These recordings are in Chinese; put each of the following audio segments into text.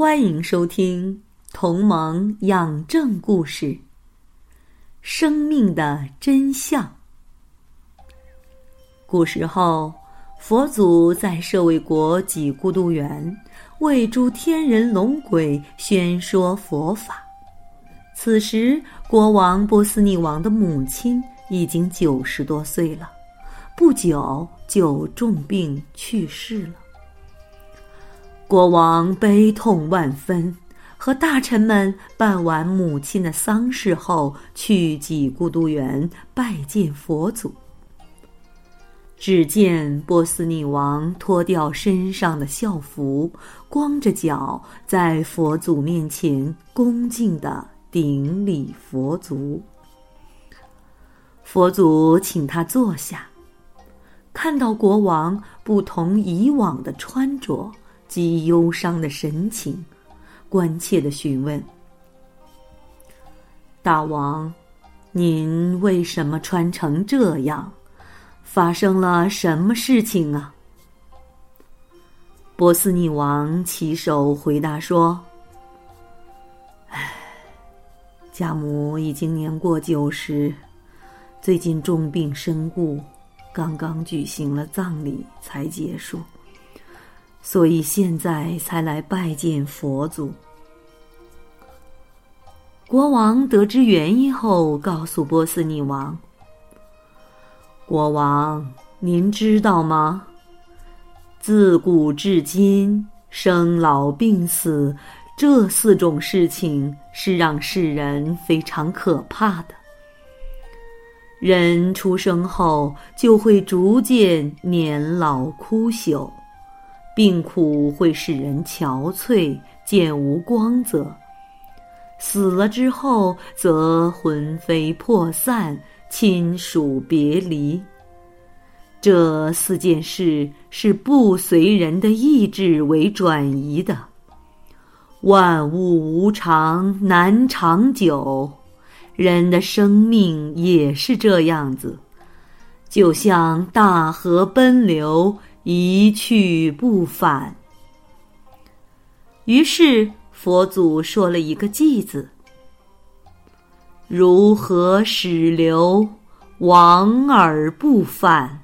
欢迎收听《同盟养正故事》。生命的真相。古时候。佛祖在舍卫国几孤独园，为诸天人龙鬼宣说佛法。此时，国王波斯匿王的母亲已经九十多岁了，不久就重病去世了。国王悲痛万分，和大臣们办完母亲的丧事后，去几孤独园拜见佛祖。只见波斯匿王脱掉身上的孝服，光着脚在佛祖面前恭敬的顶礼佛足。佛祖请他坐下，看到国王不同以往的穿着及忧伤的神情，关切的询问：“大王，您为什么穿成这样？”发生了什么事情啊？波斯匿王起手回答说：“唉，家母已经年过九十，最近重病身故，刚刚举行了葬礼才结束，所以现在才来拜见佛祖。”国王得知原因后，告诉波斯匿王。国王，您知道吗？自古至今，生老病死这四种事情是让世人非常可怕的。人出生后就会逐渐年老枯朽，病苦会使人憔悴，渐无光泽；死了之后，则魂飞魄散。亲属别离，这四件事是不随人的意志为转移的。万物无常，难长久，人的生命也是这样子，就像大河奔流，一去不返。于是佛祖说了一个“偈”字。如何使流，往而不返。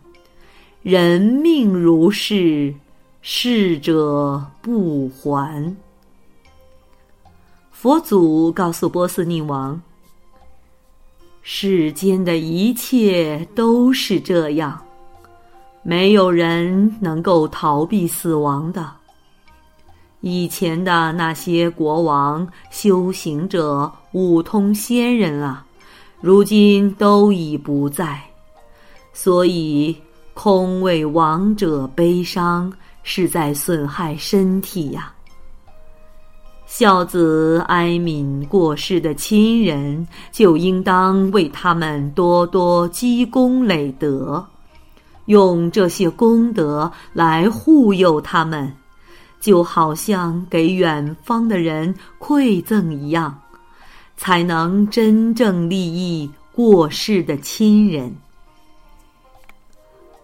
人命如是，逝者不还。佛祖告诉波斯匿王：世间的一切都是这样，没有人能够逃避死亡的。以前的那些国王、修行者、五通仙人啊，如今都已不在，所以空为亡者悲伤，是在损害身体呀。孝子哀悯过世的亲人，就应当为他们多多积功累德，用这些功德来护佑他们。就好像给远方的人馈赠一样，才能真正利益过世的亲人。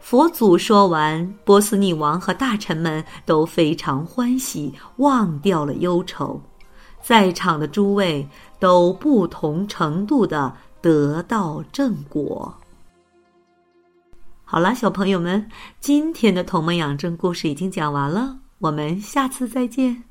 佛祖说完，波斯匿王和大臣们都非常欢喜，忘掉了忧愁，在场的诸位都不同程度的得到正果。好啦，小朋友们，今天的《童梦养正》故事已经讲完了。我们下次再见。